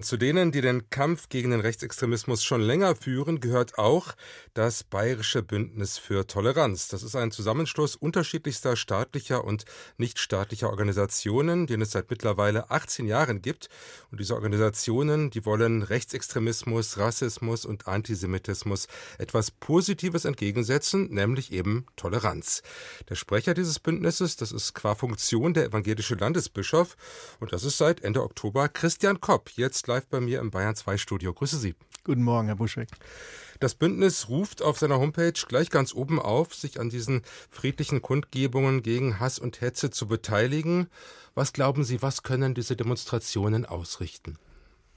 Zu denen, die den Kampf gegen den Rechtsextremismus schon länger führen, gehört auch das Bayerische Bündnis für Toleranz. Das ist ein Zusammenschluss unterschiedlichster staatlicher und nichtstaatlicher Organisationen, den es seit mittlerweile 18 Jahren gibt. Und diese Organisationen, die wollen Rechtsextremismus, Rassismus und Antisemitismus etwas Positives entgegensetzen, nämlich eben Toleranz. Der Sprecher dieses Bündnisses, das ist qua Funktion der evangelische Landesbischof und das ist seit Ende Oktober Christian Kopp, jetzt live bei mir im Bayern 2 Studio. Grüße Sie. Guten Morgen, Herr Buschek. Das Bündnis ruft auf seiner Homepage gleich ganz oben auf, sich an diesen friedlichen Kundgebungen gegen Hass und Hetze zu beteiligen. Was glauben Sie, was können diese Demonstrationen ausrichten?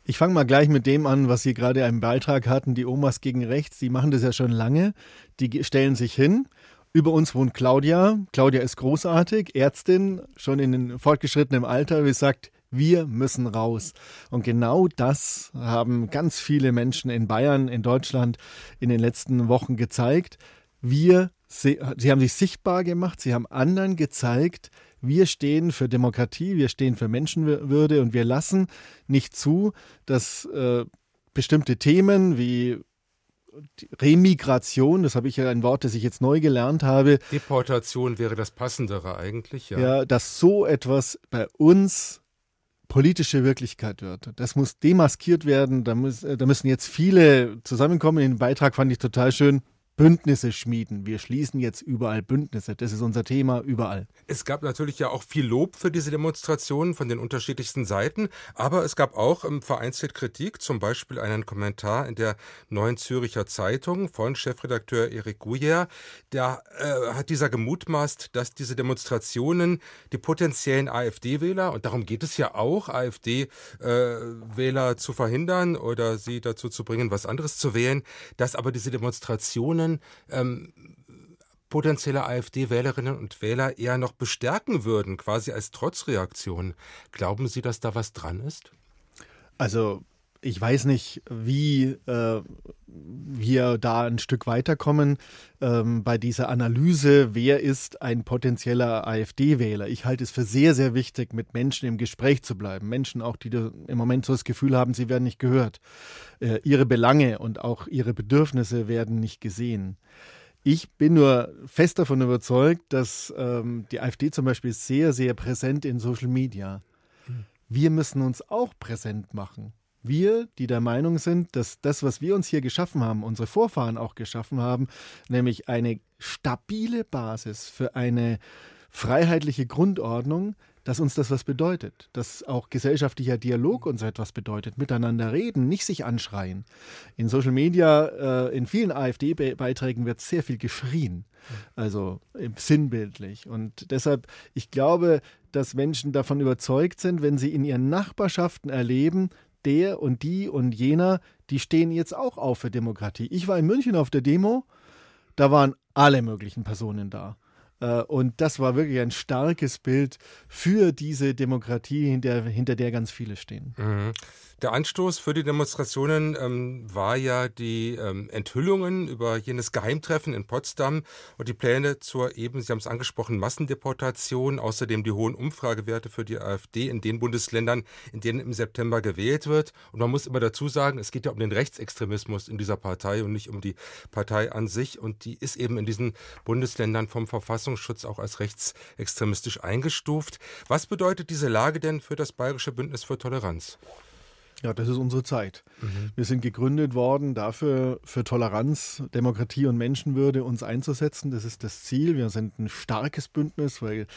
Ich fange mal gleich mit dem an, was Sie gerade einen Beitrag hatten, die Omas gegen rechts. Die machen das ja schon lange. Die stellen sich hin. Über uns wohnt Claudia. Claudia ist großartig, Ärztin, schon in fortgeschrittenem Alter. Wie sagt, wir müssen raus. Und genau das haben ganz viele Menschen in Bayern, in Deutschland in den letzten Wochen gezeigt. Wir, sie, sie haben sich sichtbar gemacht, sie haben anderen gezeigt, wir stehen für Demokratie, wir stehen für Menschenwürde und wir lassen nicht zu, dass äh, bestimmte Themen wie Remigration, das habe ich ja ein Wort, das ich jetzt neu gelernt habe. Deportation wäre das passendere eigentlich, ja. Ja, dass so etwas bei uns politische Wirklichkeit wird. Das muss demaskiert werden. Da, muss, da müssen jetzt viele zusammenkommen. Den Beitrag fand ich total schön. Bündnisse schmieden. Wir schließen jetzt überall Bündnisse. Das ist unser Thema überall. Es gab natürlich ja auch viel Lob für diese Demonstrationen von den unterschiedlichsten Seiten, aber es gab auch ähm, vereinzelt Kritik, zum Beispiel einen Kommentar in der Neuen Züricher Zeitung von Chefredakteur Erik Guyer. Da äh, hat dieser gemutmaßt, dass diese Demonstrationen die potenziellen AfD-Wähler, und darum geht es ja auch, AfD-Wähler äh, zu verhindern oder sie dazu zu bringen, was anderes zu wählen, dass aber diese Demonstrationen Demonstrationen ähm, potenzielle AfD-Wählerinnen und Wähler eher noch bestärken würden, quasi als Trotzreaktion. Glauben Sie, dass da was dran ist? Also ich weiß nicht, wie äh, wir da ein Stück weiterkommen ähm, bei dieser Analyse, wer ist ein potenzieller AfD-Wähler. Ich halte es für sehr, sehr wichtig, mit Menschen im Gespräch zu bleiben. Menschen auch, die im Moment so das Gefühl haben, sie werden nicht gehört. Äh, ihre Belange und auch ihre Bedürfnisse werden nicht gesehen. Ich bin nur fest davon überzeugt, dass ähm, die AfD zum Beispiel sehr, sehr präsent in Social Media. Hm. Wir müssen uns auch präsent machen wir, die der Meinung sind, dass das, was wir uns hier geschaffen haben, unsere Vorfahren auch geschaffen haben, nämlich eine stabile Basis für eine freiheitliche Grundordnung, dass uns das was bedeutet, dass auch gesellschaftlicher Dialog uns etwas bedeutet, miteinander reden, nicht sich anschreien. In Social Media, äh, in vielen AfD-Beiträgen wird sehr viel geschrien, also sinnbildlich. Und deshalb, ich glaube, dass Menschen davon überzeugt sind, wenn sie in ihren Nachbarschaften erleben, der und die und jener, die stehen jetzt auch auf für Demokratie. Ich war in München auf der Demo, da waren alle möglichen Personen da. Äh, und das war wirklich ein starkes Bild für diese Demokratie, hinter, hinter der ganz viele stehen. Mhm. Der Anstoß für die Demonstrationen ähm, war ja die ähm, Enthüllungen über jenes Geheimtreffen in Potsdam und die Pläne zur eben, Sie haben es angesprochen, Massendeportation, außerdem die hohen Umfragewerte für die AfD in den Bundesländern, in denen im September gewählt wird. Und man muss immer dazu sagen, es geht ja um den Rechtsextremismus in dieser Partei und nicht um die Partei an sich. Und die ist eben in diesen Bundesländern vom Verfassungsschutz auch als rechtsextremistisch eingestuft. Was bedeutet diese Lage denn für das Bayerische Bündnis für Toleranz? Ja, das ist unsere Zeit. Mhm. Wir sind gegründet worden, dafür für Toleranz, Demokratie und Menschenwürde uns einzusetzen. Das ist das Ziel. Wir sind ein starkes Bündnis, weil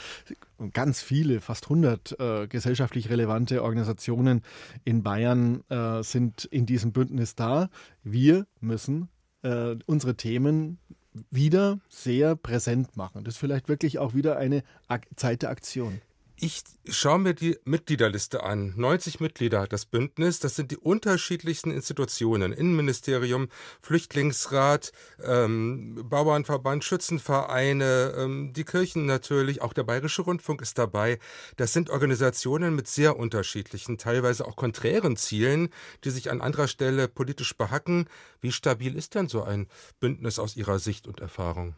ganz viele, fast 100 äh, gesellschaftlich relevante Organisationen in Bayern äh, sind in diesem Bündnis da. Wir müssen äh, unsere Themen wieder sehr präsent machen. Das ist vielleicht wirklich auch wieder eine Zeit der Aktion. Ich schaue mir die Mitgliederliste an. 90 Mitglieder hat das Bündnis. Das sind die unterschiedlichsten Institutionen. Innenministerium, Flüchtlingsrat, ähm, Bauernverband, Schützenvereine, ähm, die Kirchen natürlich, auch der Bayerische Rundfunk ist dabei. Das sind Organisationen mit sehr unterschiedlichen, teilweise auch konträren Zielen, die sich an anderer Stelle politisch behacken. Wie stabil ist denn so ein Bündnis aus Ihrer Sicht und Erfahrung?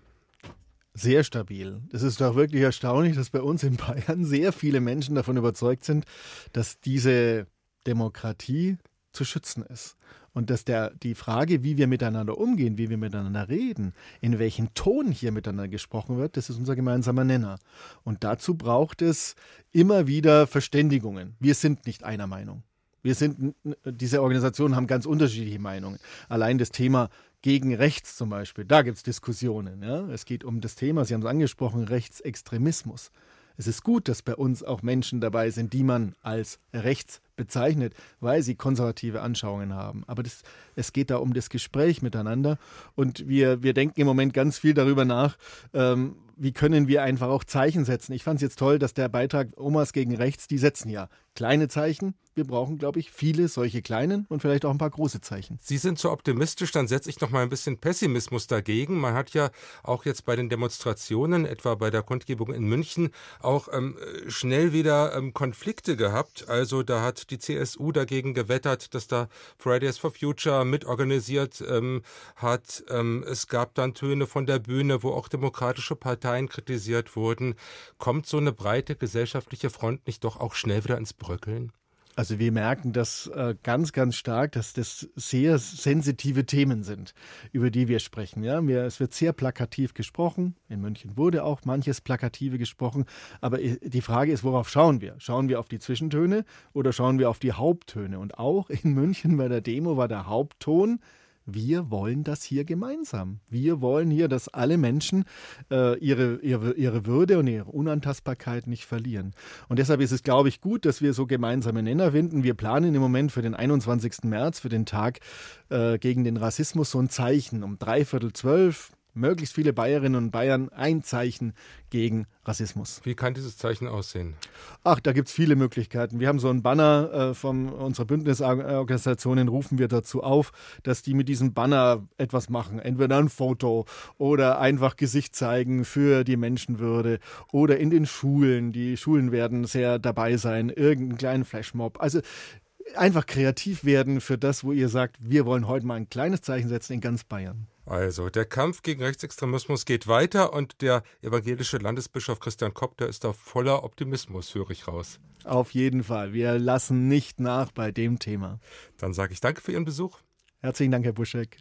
Sehr stabil. Es ist doch wirklich erstaunlich, dass bei uns in Bayern sehr viele Menschen davon überzeugt sind, dass diese Demokratie zu schützen ist. Und dass der, die Frage, wie wir miteinander umgehen, wie wir miteinander reden, in welchem Ton hier miteinander gesprochen wird, das ist unser gemeinsamer Nenner. Und dazu braucht es immer wieder Verständigungen. Wir sind nicht einer Meinung. Wir sind, diese Organisationen haben ganz unterschiedliche Meinungen. Allein das Thema gegen rechts zum Beispiel, da gibt es Diskussionen. Ja? Es geht um das Thema, Sie haben es angesprochen, Rechtsextremismus. Es ist gut, dass bei uns auch Menschen dabei sind, die man als rechts bezeichnet, weil sie konservative Anschauungen haben. Aber das, es geht da um das Gespräch miteinander und wir, wir denken im Moment ganz viel darüber nach, ähm, wie können wir einfach auch Zeichen setzen. Ich fand es jetzt toll, dass der Beitrag Omas gegen Rechts, die setzen ja kleine Zeichen. Wir brauchen, glaube ich, viele solche kleinen und vielleicht auch ein paar große Zeichen. Sie sind so optimistisch, dann setze ich noch mal ein bisschen Pessimismus dagegen. Man hat ja auch jetzt bei den Demonstrationen, etwa bei der Kundgebung in München, auch ähm, schnell wieder ähm, Konflikte gehabt. Also da hat die CSU dagegen gewettert, dass da Fridays for Future mitorganisiert ähm, hat. Ähm, es gab dann Töne von der Bühne, wo auch demokratische Parteien kritisiert wurden. Kommt so eine breite gesellschaftliche Front nicht doch auch schnell wieder ins Bröckeln? Also wir merken das äh, ganz, ganz stark, dass das sehr sensitive Themen sind, über die wir sprechen. Ja? Es wird sehr plakativ gesprochen. In München wurde auch manches Plakative gesprochen. Aber die Frage ist, worauf schauen wir? Schauen wir auf die Zwischentöne oder schauen wir auf die Haupttöne? Und auch in München bei der Demo war der Hauptton wir wollen das hier gemeinsam. Wir wollen hier, dass alle Menschen äh, ihre, ihre, ihre Würde und ihre Unantastbarkeit nicht verlieren. Und deshalb ist es, glaube ich, gut, dass wir so gemeinsame Nenner finden. Wir planen im Moment für den 21. März, für den Tag äh, gegen den Rassismus, so ein Zeichen um dreiviertel zwölf möglichst viele Bayerinnen und Bayern ein Zeichen gegen Rassismus. Wie kann dieses Zeichen aussehen? Ach, da gibt es viele Möglichkeiten. Wir haben so ein Banner äh, von unserer Bündnisorganisationen, rufen wir dazu auf, dass die mit diesem Banner etwas machen. Entweder ein Foto oder einfach Gesicht zeigen für die Menschenwürde oder in den Schulen. Die Schulen werden sehr dabei sein, irgendeinen kleinen Flashmob. Also einfach kreativ werden für das, wo ihr sagt, wir wollen heute mal ein kleines Zeichen setzen in ganz Bayern. Also, der Kampf gegen Rechtsextremismus geht weiter und der evangelische Landesbischof Christian Kopp, der ist da voller Optimismus, höre ich raus. Auf jeden Fall. Wir lassen nicht nach bei dem Thema. Dann sage ich danke für Ihren Besuch. Herzlichen Dank, Herr Buschek.